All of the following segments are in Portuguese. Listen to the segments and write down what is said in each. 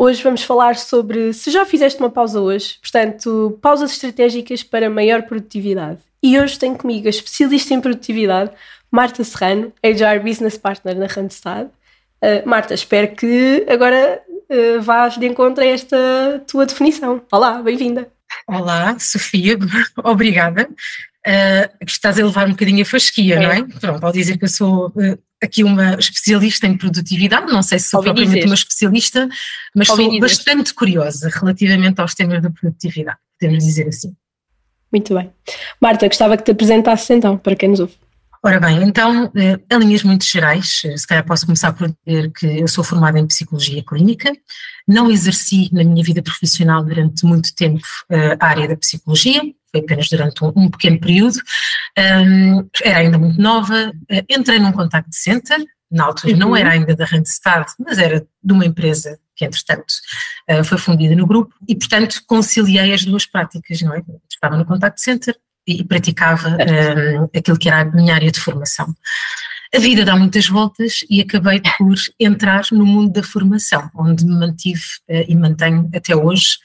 Hoje vamos falar sobre se já fizeste uma pausa hoje, portanto, pausas estratégicas para maior produtividade. E hoje tenho comigo a especialista em produtividade, Marta Serrano, HR Business Partner na Randstad. Uh, Marta, espero que agora uh, vás de encontro a esta tua definição. Olá, bem-vinda. Olá, Sofia, obrigada. Uh, estás a levar um bocadinho a fasquia, é. não é? Pronto, ao dizer que eu sou aqui uma especialista em produtividade, não sei se sou Ouvi propriamente dizer. uma especialista, mas Ouvi sou dizer. bastante curiosa relativamente aos temas da produtividade, podemos dizer assim. Muito bem. Marta, gostava que te apresentasses então, para quem nos ouve. Ora bem, então, eh, em linhas muito gerais, eh, se calhar posso começar por dizer que eu sou formada em Psicologia Clínica, não exerci na minha vida profissional durante muito tempo eh, a área da Psicologia, foi apenas durante um, um pequeno período, um, era ainda muito nova, entrei num contact center, na altura uhum. não era ainda da Randstad, mas era de uma empresa que entretanto foi fundida no grupo e portanto conciliei as duas práticas, não é? Estava no contact center, e praticava um, aquilo que era a minha área de formação. A vida dá muitas voltas e acabei por entrar no mundo da formação, onde me mantive uh, e mantenho até hoje.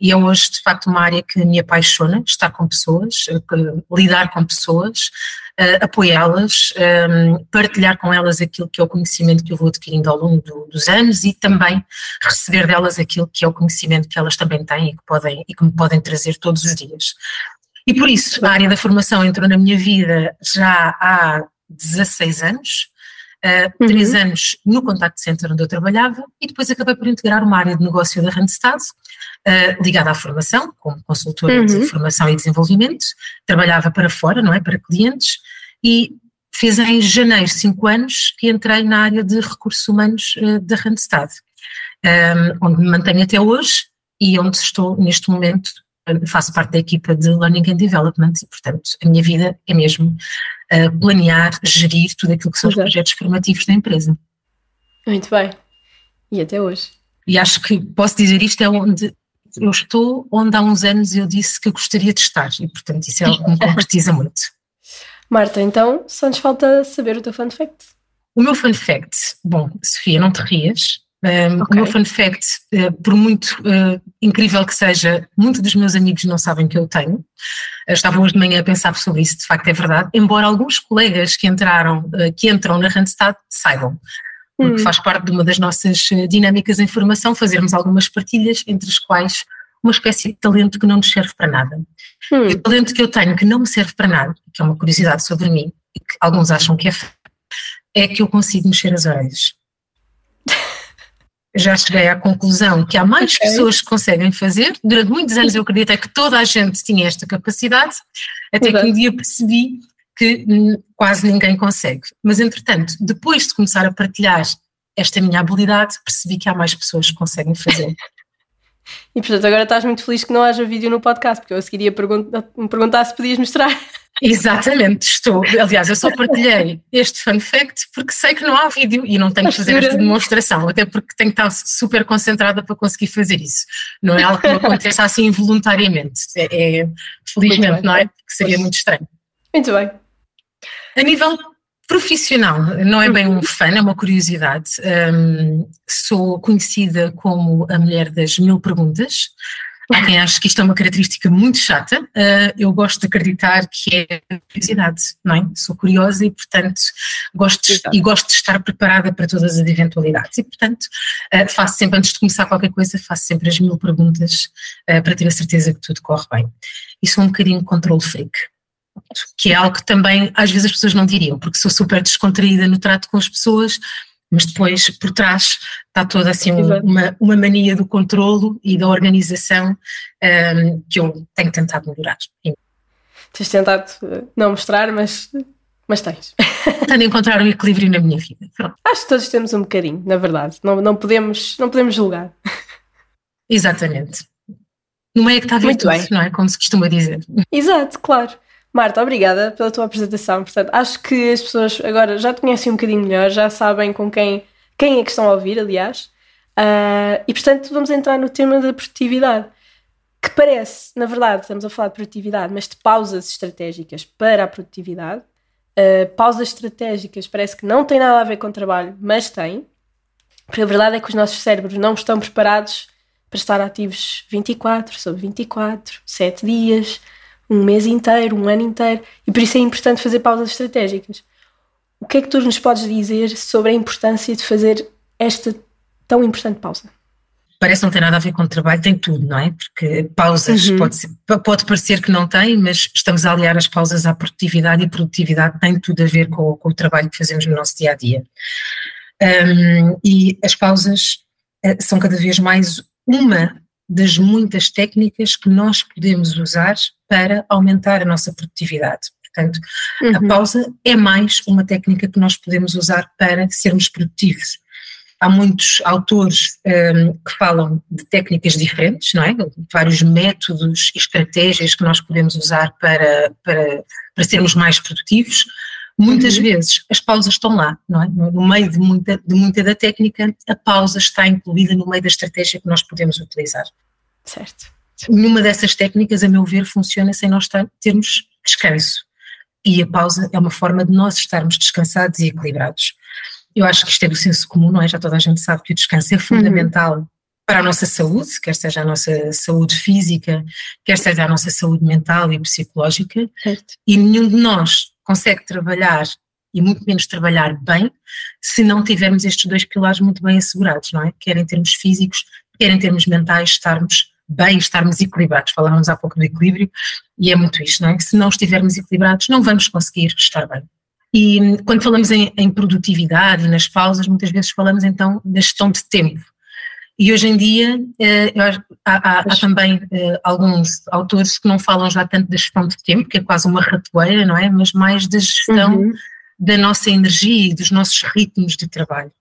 E é hoje, de facto, uma área que me apaixona, estar com pessoas, uh, lidar com pessoas, uh, apoiá-las, um, partilhar com elas aquilo que é o conhecimento que eu vou adquirindo ao longo do, dos anos e também receber delas aquilo que é o conhecimento que elas também têm e que, podem, e que me podem trazer todos os dias. E por isso a área da formação entrou na minha vida já há 16 anos, uh, uhum. 3 anos no contact center onde eu trabalhava e depois acabei por integrar uma área de negócio da Randstad uh, ligada à formação, como consultora uhum. de formação e desenvolvimento, trabalhava para fora, não é, para clientes e fez em janeiro 5 anos que entrei na área de recursos humanos uh, da Randstad, um, onde me mantenho até hoje e onde estou neste momento faço parte da equipa de Learning and Development e, portanto, a minha vida é mesmo uh, planear, gerir tudo aquilo que são Exato. os projetos formativos da empresa. Muito bem. E até hoje. E acho que posso dizer isto é onde eu estou, onde há uns anos eu disse que eu gostaria de estar e, portanto, isso é algo que me concretiza muito. Marta, então só nos falta saber o teu fun fact. O meu fun fact, bom, Sofia, não te rias, um, okay. O meu fun fact, uh, por muito uh, incrível que seja, muitos dos meus amigos não sabem que eu tenho. Uh, estava hoje de manhã a pensar sobre isso, de facto é verdade, embora alguns colegas que entraram, que entram na Randstad saibam. Porque hum. faz parte de uma das nossas dinâmicas em formação fazermos algumas partilhas, entre as quais uma espécie de talento que não nos serve para nada. Hum. o talento que eu tenho que não me serve para nada, que é uma curiosidade sobre mim, e que alguns acham que é é que eu consigo mexer as orelhas já cheguei à conclusão que há mais okay. pessoas que conseguem fazer. Durante muitos anos eu acreditei que toda a gente tinha esta capacidade, até Exato. que um dia percebi que hum, quase ninguém consegue. Mas, entretanto, depois de começar a partilhar esta minha habilidade, percebi que há mais pessoas que conseguem fazer. E portanto agora estás muito feliz que não haja vídeo no podcast, porque eu a seguir ia me perguntar se podias mostrar. Exatamente, estou. Aliás, eu só partilhei este fun fact porque sei que não há vídeo e não tenho que fazer esta demonstração, até porque tenho que estar super concentrada para conseguir fazer isso. Não é algo que me aconteça assim involuntariamente. É, é felizmente, não é? Que seria muito estranho. Muito bem. A nível profissional, não é bem um fã, é uma curiosidade. Um, sou conhecida como a mulher das mil perguntas. Há quem ache que isto é uma característica muito chata. Uh, eu gosto de acreditar que é curiosidade, não é? Sou curiosa e, portanto, gosto de, e gosto de estar preparada para todas as eventualidades. E, portanto, uh, faço sempre, antes de começar qualquer coisa, faço sempre as mil perguntas uh, para ter a certeza que tudo corre bem. E sou um bocadinho controle freak que é algo que também às vezes as pessoas não diriam, porque sou super descontraída no trato com as pessoas, mas depois por trás está toda assim uma, uma mania do controlo e da organização um, que eu tenho tentado melhorar. Tens tentado eh, não mostrar, mas, mas tens. Tentando encontrar um equilíbrio na minha vida. Pronto. Acho que todos temos um bocadinho, na verdade. Não, não, podemos, não podemos julgar. Exatamente. No meio é que está a virtude, não é? Como se costuma dizer. Exato, claro. Marta, obrigada pela tua apresentação. Portanto, acho que as pessoas agora já te conhecem um bocadinho melhor, já sabem com quem, quem é que estão a ouvir, aliás. Uh, e portanto, vamos entrar no tema da produtividade, que parece, na verdade, estamos a falar de produtividade, mas de pausas estratégicas para a produtividade. Uh, pausas estratégicas parece que não tem nada a ver com trabalho, mas tem. Porque a verdade é que os nossos cérebros não estão preparados para estar ativos 24 sobre 24, 7 dias um mês inteiro, um ano inteiro, e por isso é importante fazer pausas estratégicas. O que é que tu nos podes dizer sobre a importância de fazer esta tão importante pausa? Parece não ter nada a ver com trabalho, tem tudo, não é? Porque pausas uhum. pode, ser, pode parecer que não tem, mas estamos a aliar as pausas à produtividade e a produtividade tem tudo a ver com, com o trabalho que fazemos no nosso dia a dia. Um, e as pausas uh, são cada vez mais uma das muitas técnicas que nós podemos usar para aumentar a nossa produtividade. Portanto, uhum. a pausa é mais uma técnica que nós podemos usar para sermos produtivos. Há muitos autores um, que falam de técnicas diferentes, não é? Vários métodos e estratégias que nós podemos usar para, para, para sermos mais produtivos. Muitas uhum. vezes as pausas estão lá, não é? No, meio de muita, de muita da técnica, a pausa está incluída no meio da estratégia que nós podemos utilizar. Certo. Nenhuma dessas técnicas, a meu ver, funciona sem nós termos descanso. E a pausa é uma forma de nós estarmos descansados e equilibrados. Eu acho que isto é do senso comum, não é? Já toda a gente sabe que o descanso é fundamental uhum. para a nossa saúde, quer seja a nossa saúde física, quer seja a nossa saúde mental e psicológica. Certo. E nenhum de nós consegue trabalhar e muito menos trabalhar bem se não tivermos estes dois pilares muito bem assegurados, não é? Quer em termos físicos, quer em termos mentais, estarmos bem, estarmos equilibrados. Falávamos há pouco do equilíbrio e é muito isto, não é? Se não estivermos equilibrados, não vamos conseguir estar bem. E quando falamos em, em produtividade e nas pausas, muitas vezes falamos então da gestão de tempo. E hoje em dia eh, há, há, há, também eh, alguns autores que não falam já tanto da gestão de tempo, que é quase uma ratoeira, não é? Mas mais da gestão uhum. da nossa energia e dos nossos ritmos de trabalho.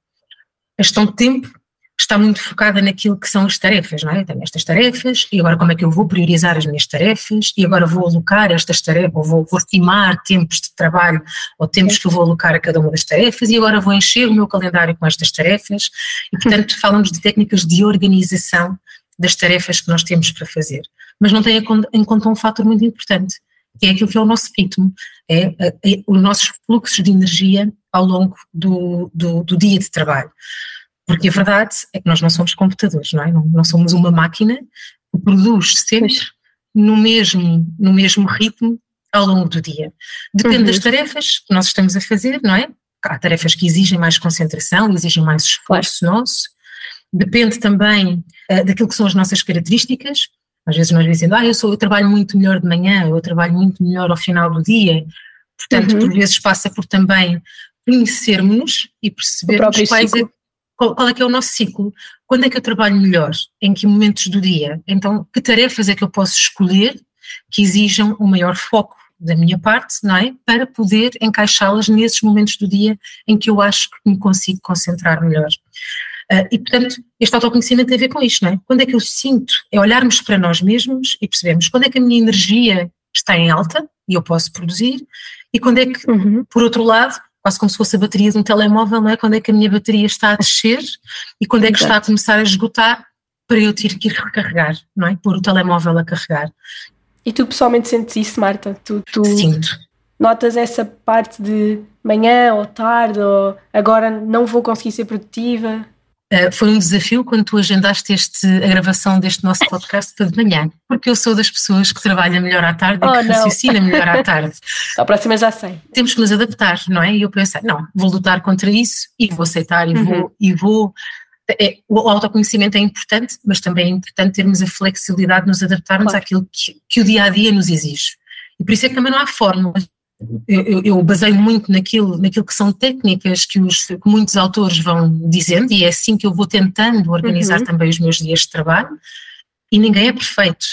A gestão de tempo está muito focada naquilo que são as tarefas, não é? Eu tenho estas tarefas e agora como é que eu vou priorizar as minhas tarefas e agora vou alocar estas tarefas, ou vou, vou estimar tempos de trabalho ou tempos que eu vou alocar a cada uma das tarefas e agora vou encher o meu calendário com estas tarefas e portanto falamos de técnicas de organização das tarefas que nós temos para fazer. Mas não tem em conta um fator muito importante, que é aquilo que é o nosso ritmo, é, é, é os nossos fluxos de energia ao longo do, do, do dia de trabalho. Porque a verdade é que nós não somos computadores, não é? Não, não somos uma máquina que produz sempre no mesmo, no mesmo ritmo ao longo do dia. Depende uhum. das tarefas que nós estamos a fazer, não é? Há tarefas que exigem mais concentração, exigem mais esforço claro. nosso. Depende também uh, daquilo que são as nossas características. Às vezes nós dizemos, ah, eu, sou, eu trabalho muito melhor de manhã, eu trabalho muito melhor ao final do dia. Portanto, uhum. por vezes passa por também conhecermos e percebermos quais é, qual, qual, é que é o nosso ciclo, quando é que eu trabalho melhor, em que momentos do dia, então que tarefas é que eu posso escolher que exijam um maior foco da minha parte, não é? Para poder encaixá-las nesses momentos do dia em que eu acho que me consigo concentrar melhor. Uh, e, portanto, este autoconhecimento tem a ver com isto, não é? Quando é que eu sinto, é olharmos para nós mesmos e percebemos quando é que a minha energia está em alta e eu posso produzir, e quando é que, uhum. por outro lado, quase como se fosse a bateria de um telemóvel, não é? Quando é que a minha bateria está a descer e quando é que está a começar a esgotar para eu ter que ir recarregar, não é? Pôr o telemóvel a carregar. E tu pessoalmente sentes isso, Marta? Tu, tu Sinto. Notas essa parte de manhã ou tarde ou agora não vou conseguir ser produtiva? Uh, foi um desafio quando tu agendaste este, a gravação deste nosso podcast para de manhã, porque eu sou das pessoas que trabalha melhor à tarde oh, e que raciocina melhor à tarde. a próxima já sei. Temos que nos adaptar, não é? E eu pensei, não, vou lutar contra isso e vou aceitar e uhum. vou. E vou é, o autoconhecimento é importante, mas também é importante termos a flexibilidade de nos adaptarmos claro. àquilo que, que o dia a dia nos exige. E por isso é que também não há fórmulas eu, eu baseio muito naquilo, naquilo que são técnicas que, os, que muitos autores vão dizendo, e é assim que eu vou tentando organizar uhum. também os meus dias de trabalho, e ninguém é perfeito.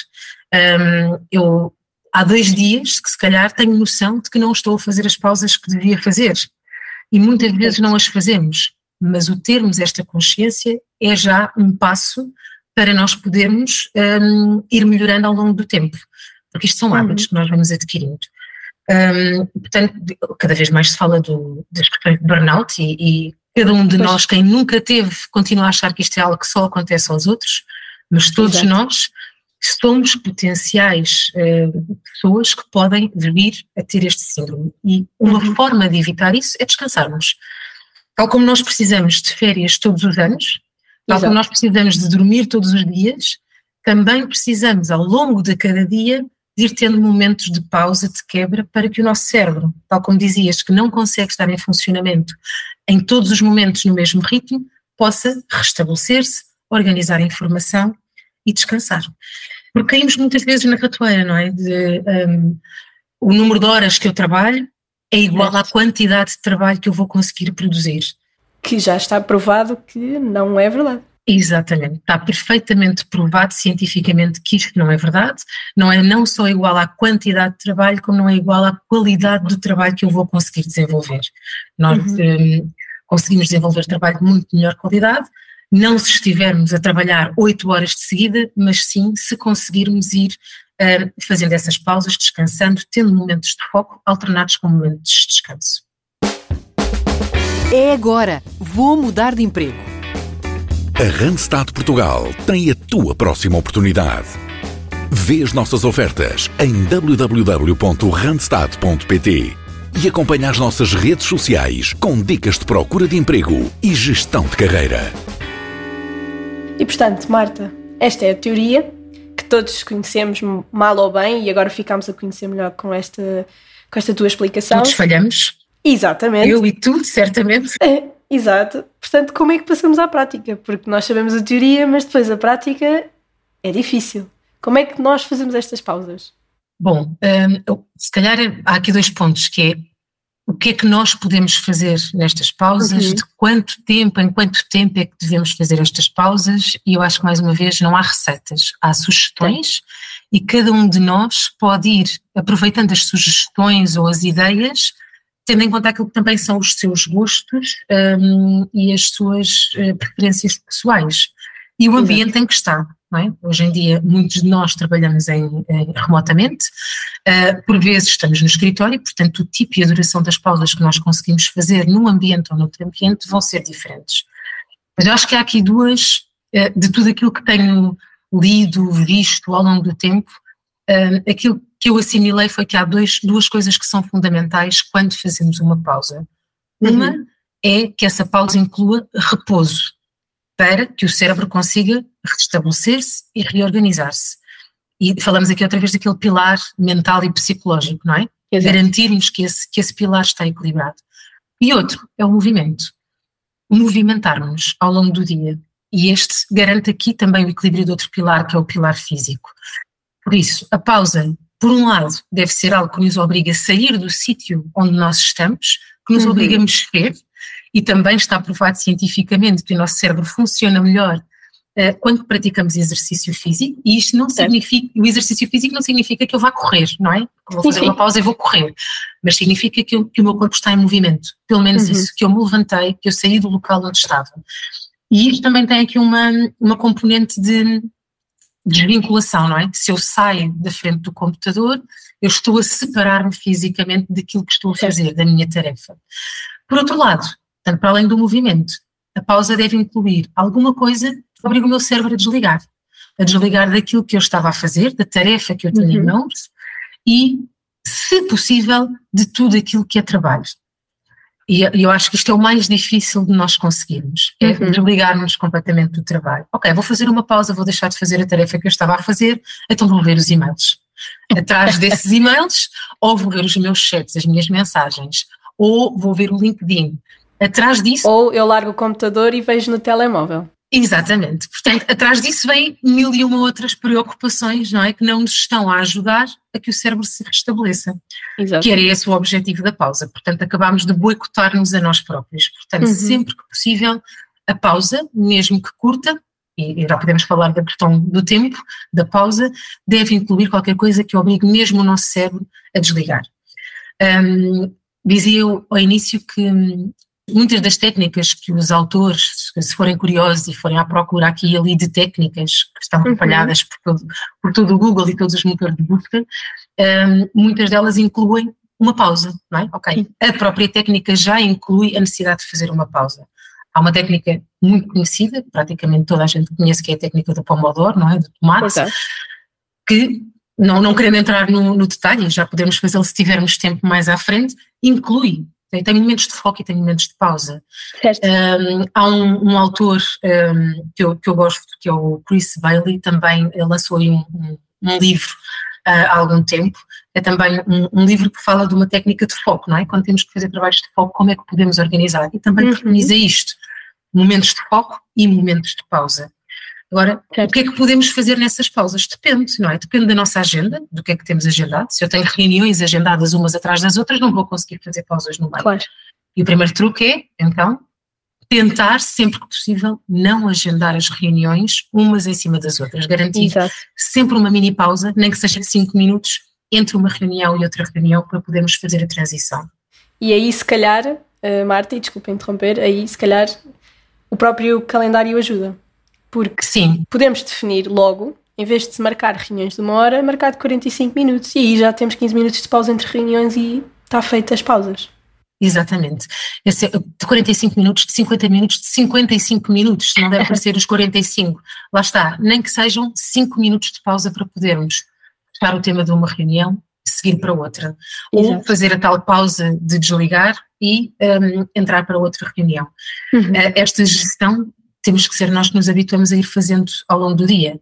Um, eu, há dois dias que se calhar tenho noção de que não estou a fazer as pausas que devia fazer, e muitas vezes não as fazemos, mas o termos esta consciência é já um passo para nós podermos um, ir melhorando ao longo do tempo, porque isto são hábitos uhum. que nós vamos adquirindo. Um, portanto, cada vez mais se fala do, das questões de burnout e, e cada um de pois. nós, quem nunca teve, continua a achar que isto é algo que só acontece aos outros, mas todos Exato. nós somos potenciais uh, pessoas que podem vir a ter este síndrome. E uma uhum. forma de evitar isso é descansarmos. Tal como nós precisamos de férias todos os anos, tal Exato. como nós precisamos de dormir todos os dias, também precisamos, ao longo de cada dia, ir tendo momentos de pausa, de quebra, para que o nosso cérebro, tal como dizias, que não consegue estar em funcionamento em todos os momentos no mesmo ritmo, possa restabelecer-se, organizar a informação e descansar. Porque caímos muitas vezes na ratoeira, não é? De, um, o número de horas que eu trabalho é igual à quantidade de trabalho que eu vou conseguir produzir. Que já está provado que não é verdade. Exatamente, está perfeitamente provado cientificamente que isto não é verdade, não é não só igual à quantidade de trabalho, como não é igual à qualidade do trabalho que eu vou conseguir desenvolver. Nós uhum. um, conseguimos desenvolver trabalho de muito melhor qualidade, não se estivermos a trabalhar oito horas de seguida, mas sim se conseguirmos ir um, fazendo essas pausas, descansando, tendo momentos de foco alternados com momentos de descanso. É agora, vou mudar de emprego a Randstad Portugal tem a tua próxima oportunidade. Vê as nossas ofertas em www.randstad.pt e acompanha as nossas redes sociais com dicas de procura de emprego e gestão de carreira. E portanto, Marta, esta é a teoria que todos conhecemos mal ou bem e agora ficamos a conhecer melhor com esta, com esta tua explicação. Todos falhamos. Exatamente. Eu e tu, certamente. Exato. Portanto, como é que passamos à prática? Porque nós sabemos a teoria, mas depois a prática é difícil. Como é que nós fazemos estas pausas? Bom, um, se calhar há aqui dois pontos, que é o que é que nós podemos fazer nestas pausas, uhum. de quanto tempo, em quanto tempo é que devemos fazer estas pausas, e eu acho que mais uma vez não há receitas, há sugestões Sim. e cada um de nós pode ir aproveitando as sugestões ou as ideias tendo em conta aquilo que também são os seus gostos um, e as suas uh, preferências pessoais. E o ambiente Exato. em que está. É? Hoje em dia, muitos de nós trabalhamos em, em remotamente, uh, por vezes estamos no escritório, portanto, o tipo e a duração das pausas que nós conseguimos fazer num ambiente ou noutro ambiente vão ser diferentes. Mas eu acho que há aqui duas, uh, de tudo aquilo que tenho lido, visto ao longo do tempo, uh, aquilo que eu assimilei foi que há dois, duas coisas que são fundamentais quando fazemos uma pausa. Uma uhum. é que essa pausa inclua repouso, para que o cérebro consiga restabelecer-se e reorganizar-se. E falamos aqui outra vez daquele pilar mental e psicológico, não é? Exato. Garantirmos que esse, que esse pilar está equilibrado. E outro é o movimento. Movimentarmos ao longo do dia. E este garante aqui também o equilíbrio do outro pilar, que é o pilar físico. Por isso, a pausa por um lado, deve ser algo que nos obriga a sair do sítio onde nós estamos, que nos uhum. obriga a mexer, e também está provado cientificamente que o nosso cérebro funciona melhor uh, quando praticamos exercício físico, e isto não significa, o exercício físico não significa que eu vá correr, não é? Vou fazer uma pausa e vou correr, mas significa que, eu, que, o meu corpo está em movimento, pelo menos uhum. isso, que eu me levantei, que eu saí do local onde estava. E isto também tem aqui uma, uma componente de desvinculação, não é? Se eu saio da frente do computador, eu estou a separar-me fisicamente daquilo que estou a fazer, da minha tarefa. Por outro lado, tanto para além do movimento, a pausa deve incluir alguma coisa que obriga o meu cérebro a desligar. A desligar daquilo que eu estava a fazer, da tarefa que eu tenho uhum. em mãos e, se possível, de tudo aquilo que é trabalho. E eu acho que isto é o mais difícil de nós conseguirmos, é uhum. desligarmos completamente do trabalho. Ok, vou fazer uma pausa, vou deixar de fazer a tarefa que eu estava a fazer, então vou ver os e-mails. Atrás desses e-mails, ou vou ver os meus chats, as minhas mensagens, ou vou ver o LinkedIn. Atrás disso. Ou eu largo o computador e vejo no telemóvel. Exatamente. Portanto, atrás disso vem mil e uma outras preocupações, não é? Que não nos estão a ajudar a que o cérebro se restabeleça. Exato. Que era esse o objetivo da pausa. Portanto, acabámos de boicotar-nos a nós próprios. Portanto, uhum. sempre que possível, a pausa, mesmo que curta, e já podemos falar da questão do tempo, da pausa, deve incluir qualquer coisa que obrigue mesmo o nosso cérebro a desligar. Um, dizia eu ao início que Muitas das técnicas que os autores, se forem curiosos e forem à procura aqui e ali de técnicas que estão uhum. espalhadas uhum. por, todo, por todo o Google e todos os motores de busca, um, muitas delas incluem uma pausa, não é? Ok. A própria técnica já inclui a necessidade de fazer uma pausa. Há uma técnica muito conhecida, praticamente toda a gente conhece, que é a técnica do pomodoro, não é? Do tomate, que, não, não querendo entrar no, no detalhe, já podemos fazê-lo se tivermos tempo mais à frente, inclui, tem, tem momentos de foco e tem momentos de pausa. Um, há um, um autor um, que, eu, que eu gosto, que é o Chris Bailey, também lançou um, um, um livro uh, há algum tempo. É também um, um, livro que fala de uma técnica de foco, não é? Quando temos que fazer trabalhos de foco, como é que podemos organizar? E também Uhum. preconiza isto: momentos de foco e momentos de pausa. Agora, o que é que podemos fazer nessas pausas? Depende, não é? Depende da nossa agenda, do que é que temos agendado. Se eu tenho reuniões agendadas umas atrás das outras, não vou conseguir fazer pausas no meio. Claro. E o primeiro truque é, então, tentar, sempre que possível, não agendar as reuniões umas em cima das outras. Garantir Exato. sempre uma mini pausa, nem que seja de 5 minutos, entre uma reunião e outra reunião, para podermos fazer a transição. E aí, se calhar, uh, Marta, e desculpa interromper, aí, se calhar, o próprio calendário ajuda. Porque Sim, podemos definir logo, em vez de se marcar reuniões de uma hora, marcar de 45 minutos. E aí já temos 15 minutos de pausa entre reuniões e está feitas as pausas. exatamente. Esse é de 45 minutos, de 50 minutos, de 55 minutos, não deve parecer os 45. Lá está, nem que sejam 5 minutos de pausa para podermos fechar o tema de uma reunião e seguir para outra. Ou Exato. fazer a tal pausa de desligar e um, entrar para outra reunião. Uhum. Eh, Esta gestão temos que ser nós que nos habituamos a ir fazendo ao longo do dia.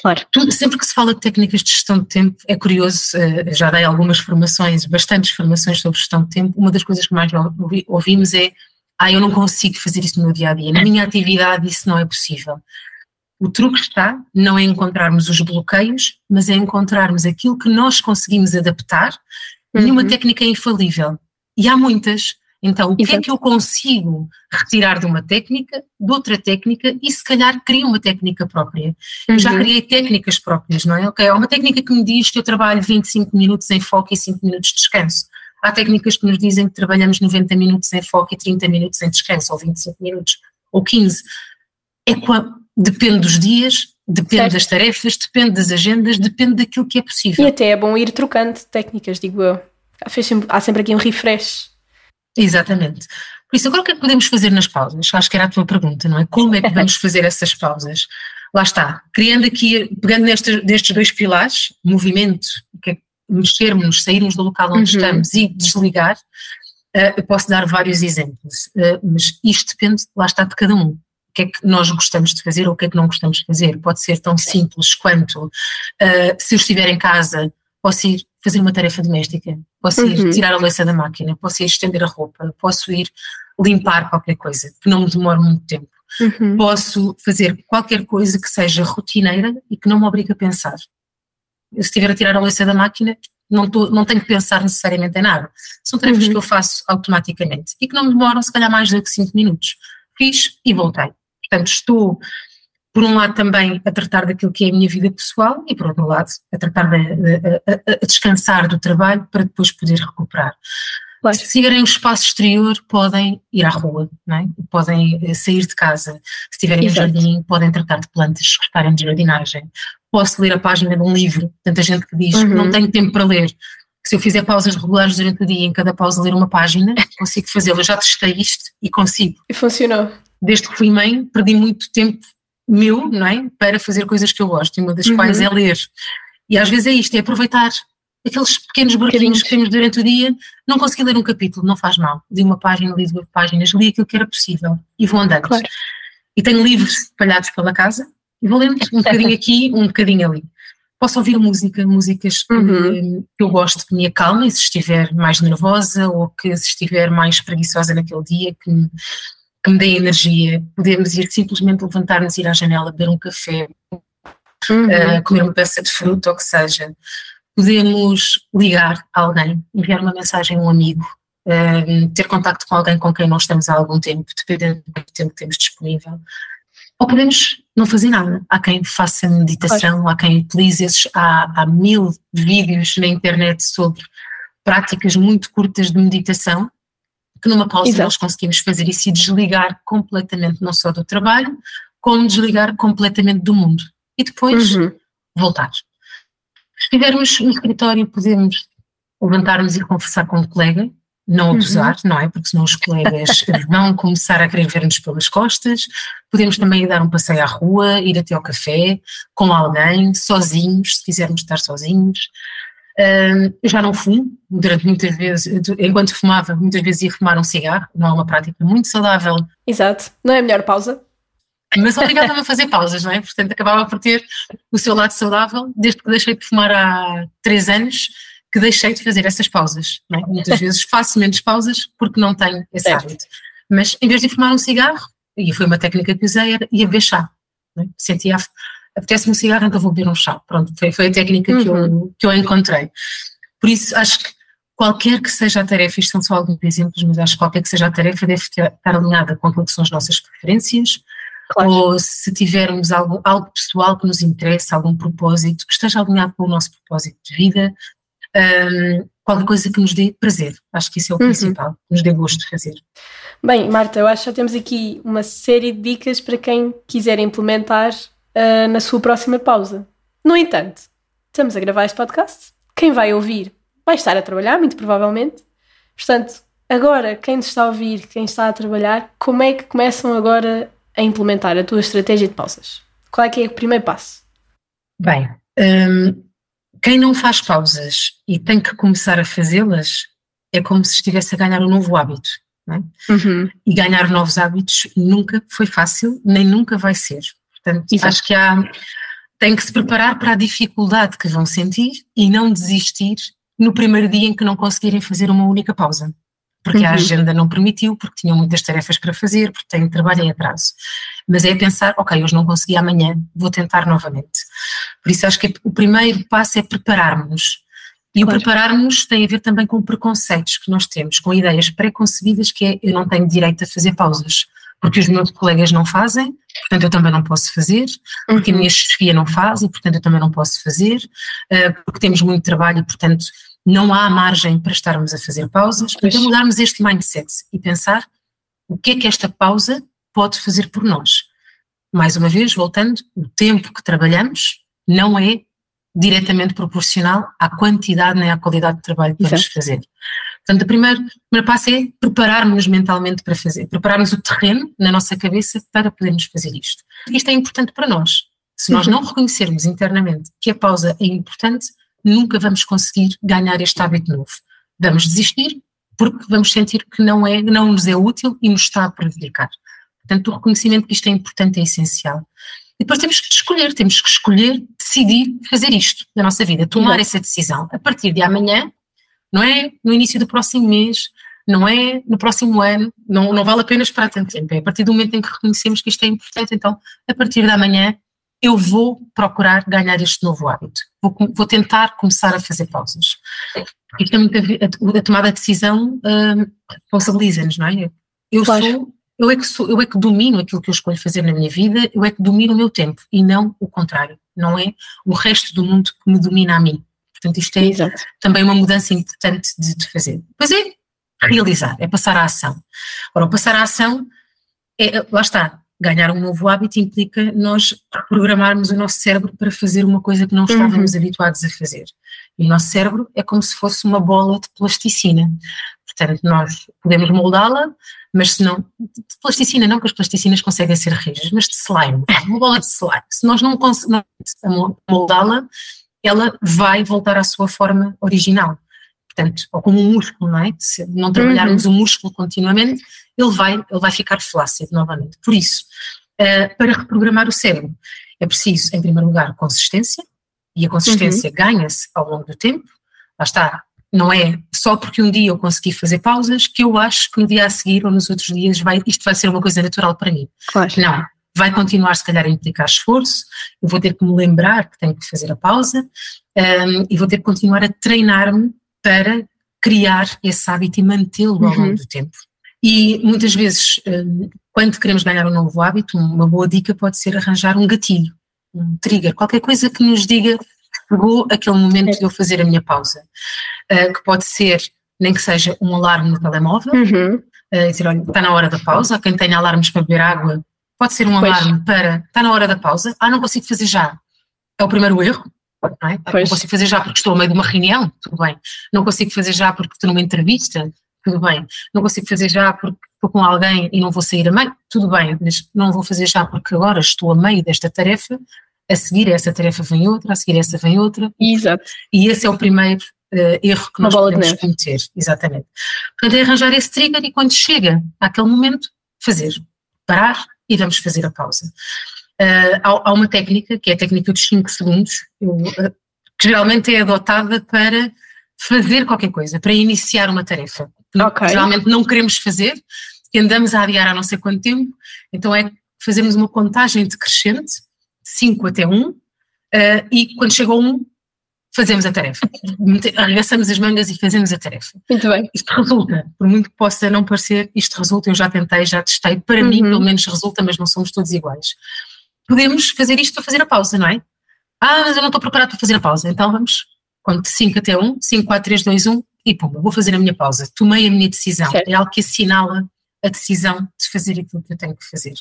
Claro. Tudo- sempre que se fala de técnicas de gestão de tempo, é curioso, eh, já dei algumas formações, bastantes formações sobre gestão de tempo, uma das coisas que mais ouvi- ouvimos é ah, eu não consigo fazer isso no meu dia a dia, na minha atividade isso não é possível. O truque está não é encontrarmos os bloqueios, mas é encontrarmos aquilo que nós conseguimos adaptar. Nenhuma Uhum. técnica é infalível. E há muitas. Então, o que é que eu consigo retirar de uma técnica, de outra técnica, e se calhar crio uma técnica própria. Eu já Uhum. criei técnicas próprias, não é? Ok, há uma técnica que me diz que eu trabalho 25 minutos em foco e 5 minutos de descanso. Há técnicas que nos dizem que trabalhamos 90 minutos em foco e 30 minutos em descanso, ou 25 minutos, ou 15. É depende dos dias, depende Certo. das tarefas, depende das agendas, depende daquilo que é E possível. até é bom ir trocando técnicas, digo eu. Há sempre aqui um refresh. Exatamente. Por isso, agora o que é que podemos fazer nas pausas? Acho que era a tua pergunta, não é? Como é que vamos fazer essas pausas? Lá está, criando aqui, pegando nestes, destes dois pilares, movimento, que é mexermos, sairmos do local onde Uhum. estamos e desligar, eu posso dar vários exemplos, eh, mas isto depende, lá está, de cada um. O que é que nós gostamos de fazer ou o que é que não gostamos de fazer? Pode ser tão simples quanto, eh, se eu estiver em casa, posso ir fazer uma tarefa doméstica, posso ir Uhum. tirar a louça da máquina, posso ir estender a roupa, posso ir limpar qualquer coisa, que não me demore muito tempo. Uhum. Posso fazer qualquer coisa que seja rotineira e que não me obrigue a pensar. Eu, se estiver a tirar a louça da máquina, não, tô, não tenho que pensar necessariamente em nada. São tarefas Uhum. que eu faço automaticamente e que não me demoram, se calhar, mais do que 5 minutos. Fiz e voltei. Portanto, estou, por um lado, também a tratar daquilo que é a minha vida pessoal e, por outro lado, a tratar de, de- a, a- a descansar do trabalho para depois poder recuperar. Claro. Se tiverem um espaço exterior, podem ir à rua, é? podem eh, sair de casa. Se tiverem um Exato. jardim, podem tratar de plantas, gostarem de jardinagem. Posso ler a página de um livro, tanta gente que diz Uhum. não tenho tempo para ler. Se eu fizer pausas regulares durante o dia, em cada pausa ler uma página, consigo fazê-lo. Eu já testei isto e consigo. E funcionou. Desde que fui mãe, perdi muito tempo meu, não é? Para fazer coisas que eu gosto, e uma das Uhum. quais é ler. E às vezes é isto, é aproveitar aqueles pequenos buraquinhos que temos durante o dia. Não consegui ler um capítulo, não faz mal. Li uma página, li duas páginas, li aquilo que era possível e vou andando. Claro. E tenho livros espalhados pela casa e vou lendo um bocadinho aqui, um bocadinho ali. Posso ouvir música, músicas que, Uhum. que eu gosto que me acalmem se estiver mais nervosa ou que se estiver mais preguiçosa naquele dia, que me, que me deem energia. Podemos ir simplesmente levantar-nos, ir à janela, beber um café, Uhum. uh, comer uma peça de fruta ou que seja. Podemos ligar a alguém, enviar uma mensagem a um amigo, uh, ter contacto com alguém com quem não estamos há algum tempo, dependendo do tempo que temos disponível. Ou podemos não fazer nada. Há quem faça meditação, há quem utilize esses. Há, há mil vídeos na internet sobre práticas muito curtas de meditação, que numa pausa Exato. nós conseguimos fazer isso e desligar completamente, não só do trabalho, como desligar completamente do mundo. E depois Uhum. voltar. Se estivermos no escritório, podemos levantarmos e conversar com um colega, não abusar, uhum. não é? Porque senão os colegas vão começar a querer ver-nos pelas costas. Podemos também ir dar um passeio à rua, ir até ao café, com alguém, sozinhos, se quisermos estar sozinhos. Eu já não fumo, durante muitas vezes, enquanto fumava, muitas vezes ia fumar um cigarro, não é uma prática muito saudável. Exato, não é a melhor pausa? Mas obrigava-me a fazer pausas, não é? Portanto, acabava por ter o seu lado saudável, desde que deixei de fumar há três anos, que deixei de fazer essas pausas. É? Muitas vezes faço menos pausas porque não tenho esse hábito. Mas em vez de fumar um cigarro, e foi uma técnica que usei, era, ia beber chá. É? Sentia, apetece-me um cigarro, então vou beber um chá. Pronto, foi, foi a técnica uhum. que, eu, uhum. que eu encontrei. Por isso, acho que qualquer que seja a tarefa, isto são só alguns exemplos, mas acho que qualquer que seja a tarefa deve estar alinhada com aquilo que são as nossas preferências, Claro. Ou se tivermos algo, algo pessoal que nos interessa, algum propósito, que esteja alinhado com o nosso propósito de vida, um, qualquer coisa que nos dê prazer. Acho que isso é o uhum. principal, que nos dê gosto de fazer. Bem, Marta, eu acho que já temos aqui uma série de dicas para quem quiser implementar uh, na sua próxima pausa. No entanto, estamos a gravar este podcast. Quem vai ouvir vai estar a trabalhar, muito provavelmente. Portanto, agora, quem nos está a ouvir, quem está a trabalhar, como é que começam agora a implementar a tua estratégia de pausas? Qual é que é o primeiro passo? Bem, um, quem não faz pausas e tem que começar a fazê-las é como se estivesse a ganhar um novo hábito. É? Uhum. E ganhar novos hábitos nunca foi fácil, nem nunca vai ser. Portanto, Exato. acho que há, tem que se preparar para a dificuldade que vão sentir e não desistir no primeiro dia em que não conseguirem fazer uma única pausa. Porque uhum. a agenda não permitiu, porque tinham muitas tarefas para fazer, porque têm trabalho em atraso. Mas é pensar, ok, hoje não consegui amanhã, vou tentar novamente. Por isso acho que o primeiro passo é prepararmos. E claro. o prepararmos tem a ver também com preconceitos que nós temos, com ideias pré-concebidas que é eu não tenho direito a fazer pausas, porque os meus colegas não fazem, portanto eu também não posso fazer, porque uhum. a minha chefia não faz e portanto eu também não posso fazer, uh, porque temos muito trabalho e portanto não há margem para estarmos a fazer pausas, então mudarmos este mindset e pensar o que é que esta pausa pode fazer por nós. Mais uma vez, voltando, o tempo que trabalhamos não é diretamente proporcional à quantidade nem à qualidade de trabalho que vamos fazer. Portanto, o primeiro, o primeiro passo é prepararmos mentalmente para fazer, prepararmos o terreno na nossa cabeça para podermos fazer isto. Isto é importante para nós. Se nós uhum. não reconhecermos internamente que a pausa é importante, nunca vamos conseguir ganhar este hábito novo. Vamos desistir porque vamos sentir que não, é, não nos é útil e nos está a prejudicar. Portanto, o reconhecimento que isto é importante é essencial. E depois temos que escolher, temos que escolher, decidir fazer isto na nossa vida, tomar essa decisão. A partir de amanhã, não é no início do próximo mês, não é no próximo ano, não, não vale a pena esperar tanto tempo. É a partir do momento em que reconhecemos que isto é importante, então, a partir de amanhã, eu vou procurar ganhar este novo hábito. Vou, vou tentar começar a fazer pausas. Isto é muito a, ver, a, a tomada de decisão um, responsabiliza-nos, não é? Eu claro. sou, eu é, que sou, eu é que domino aquilo que eu escolho fazer na minha vida, eu é que domino o meu tempo e não o contrário. Não é o resto do mundo que me domina a mim. Portanto, isto é Exato. também uma mudança importante de, de fazer. Pois é realizar, é passar à ação. Ora, o passar à ação, é, lá está, ganhar um novo hábito implica nós programarmos o nosso cérebro para fazer uma coisa que não estávamos uhum. habituados a fazer. E o nosso cérebro é como se fosse uma bola de plasticina. Portanto, nós podemos moldá-la, mas se não. De plasticina, não, que as plasticinas conseguem ser rijas, mas de slime, uma bola de slime. Se nós não conseguimos moldá-la, ela vai voltar à sua forma original. Portanto, ou como um músculo, não é? Se não trabalharmos uhum. o músculo continuamente, ele vai, ele vai ficar flácido novamente. Por isso, uh, para reprogramar o cérebro, é preciso, em primeiro lugar, consistência, e a consistência uhum. ganha-se ao longo do tempo. Lá está, não é só porque um dia eu consegui fazer pausas que eu acho que no dia a seguir ou nos outros dias vai, isto vai ser uma coisa natural para mim. Claro. Não, vai continuar se calhar a implicar esforço, eu vou ter que me lembrar que tenho que fazer a pausa um, e vou ter que continuar a treinar-me para criar esse hábito e mantê-lo ao longo uhum. do tempo. E muitas vezes, hum, quando queremos ganhar um novo hábito, uma boa dica pode ser arranjar um gatilho, um trigger, qualquer coisa que nos diga chegou aquele momento de eu fazer a minha pausa. Uh, que pode ser, nem que seja um alarme no telemóvel, uhum. uh, dizer, olha, está na hora da pausa. Quem tem alarmes para beber água, pode ser um pois. alarme para, está na hora da pausa. Ah, não consigo fazer já. É o primeiro erro. Não, é? não consigo fazer já porque estou no meio de uma reunião, tudo bem. Não consigo fazer já porque estou numa entrevista, tudo bem. Não consigo fazer já porque estou com alguém e não vou sair a meio, tudo bem, mas não vou fazer já porque agora estou a meio desta tarefa, a seguir essa tarefa vem outra, a seguir essa vem outra. Exato. E esse é o primeiro uh, erro que nós podemos cometer, exatamente. Portanto, é arranjar esse trigger e quando chega àquele momento, fazer, parar e vamos fazer a pausa. Uh, há, há, uma técnica, que é a técnica dos 5 segundos, eu, uh, que geralmente é adotada para fazer qualquer coisa, para iniciar uma tarefa. Okay. Geralmente não queremos fazer, andamos a adiar há não sei quanto tempo, então é fazermos uma contagem decrescente, 5 até 1, um, uh, e quando chega a 1, um, fazemos a tarefa. Arregaçamos as mangas e fazemos a tarefa. Muito bem. Isto resulta, por muito que possa não parecer, isto resulta, eu já tentei, já testei, para uhum. mim pelo menos resulta, mas não somos todos iguais. Podemos fazer isto para fazer a pausa, não é? Ah, mas eu não estou preparado para fazer a pausa, então vamos, de 5 até 1, 5, 4, 3, 2, 1 e pum, vou fazer a minha pausa. Tomei a minha decisão. Certo. É algo que assinala a decisão de fazer aquilo que eu tenho que fazer.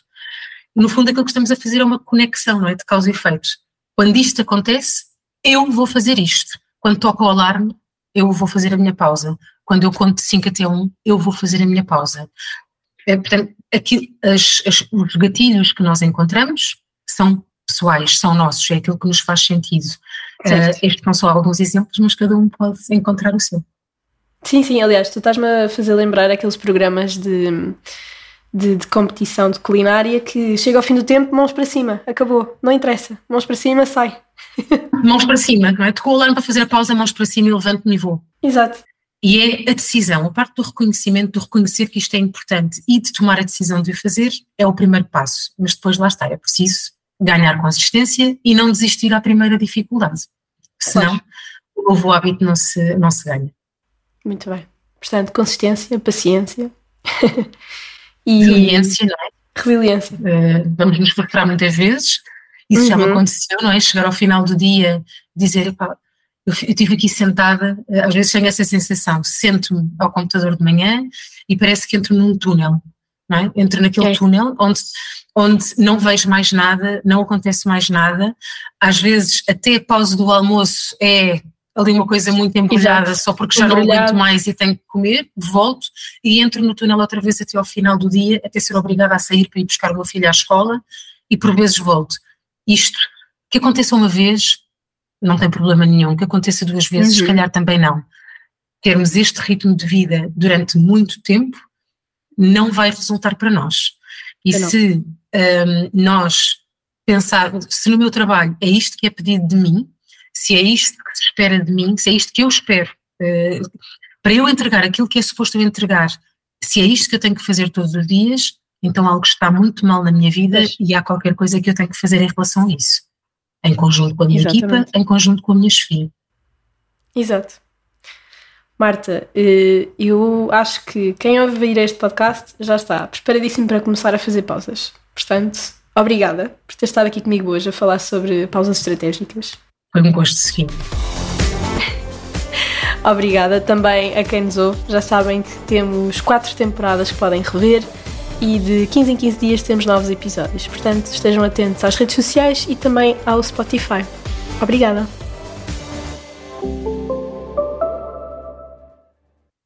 No fundo, aquilo que estamos a fazer é uma conexão, não é? De causa e efeito. Quando isto acontece, eu vou fazer isto. Quando toca o alarme, eu vou fazer a minha pausa. Quando eu conto de 5 até 1, eu vou fazer a minha pausa. É, portanto, aqui, as, as, os gatilhos que nós encontramos são pessoais, são nossos, é aquilo que nos faz sentido. Uh, estes são só alguns exemplos, mas cada um pode encontrar o seu. Sim, sim, aliás, tu estás-me a fazer lembrar aqueles programas de, de, de, competição de culinária que chega ao fim do tempo, mãos para cima, acabou, não interessa, mãos para cima, sai. Mãos para cima, não é? Tocou o alarme para fazer a pausa, mãos para cima e levanto-me e vou. Exato. E é a decisão, a parte do reconhecimento, do reconhecer que isto é importante e de tomar a decisão de o fazer, é o primeiro passo. Mas depois lá está, é preciso ganhar consistência e não desistir à primeira dificuldade. Senão, o novo hábito não se, não se ganha. Muito bem. Portanto, consistência, paciência e. Resiliência, não é? Resiliência. Uh, vamos nos frustrar muitas vezes. Isso uhum. já me uhum. aconteceu, não é? Chegar ao final do dia, dizer, pá, eu estive aqui sentada, eh, às vezes tenho essa sensação, sento-me ao computador de manhã e parece que entro num túnel, não é? Entro naquele túnel onde, onde não vejo mais nada, não acontece mais nada, às vezes até a pausa do almoço é ali uma coisa muito embrulhada só porque já não aguento mais e tenho que comer, volto e entro no túnel outra vez até ao final do dia, até ser obrigada a sair para ir buscar o meu filho à escola e por vezes volto. Isto, que aconteça uma vez, não tem problema nenhum, que aconteça duas vezes, uhum. se calhar também não. Termos este ritmo de vida durante muito tempo não vai resultar para nós. E se um, nós pensarmos, se no meu trabalho é isto que é pedido de mim, se é isto que se espera de mim, se é isto que eu espero, uh, para eu entregar aquilo que é suposto eu entregar, se é isto que eu tenho que fazer todos os dias, então algo está muito mal na minha vida e há qualquer coisa que eu tenho que fazer em relação a isso. Em conjunto com a minha Exatamente. equipa, em conjunto com a minha chefia. Exato. Marta, eh, eu acho que quem ouvir este podcast já está preparadíssimo para começar a fazer pausas. Portanto, obrigada por ter estado aqui comigo hoje a falar sobre pausas estratégicas. Foi um gosto seguir. obrigada também a quem nos ouve. Já sabem que temos quatro temporadas que podem rever e de 15 em 15 dias temos novos episódios. Portanto, estejam atentos às redes sociais e também ao Spotify. Obrigada!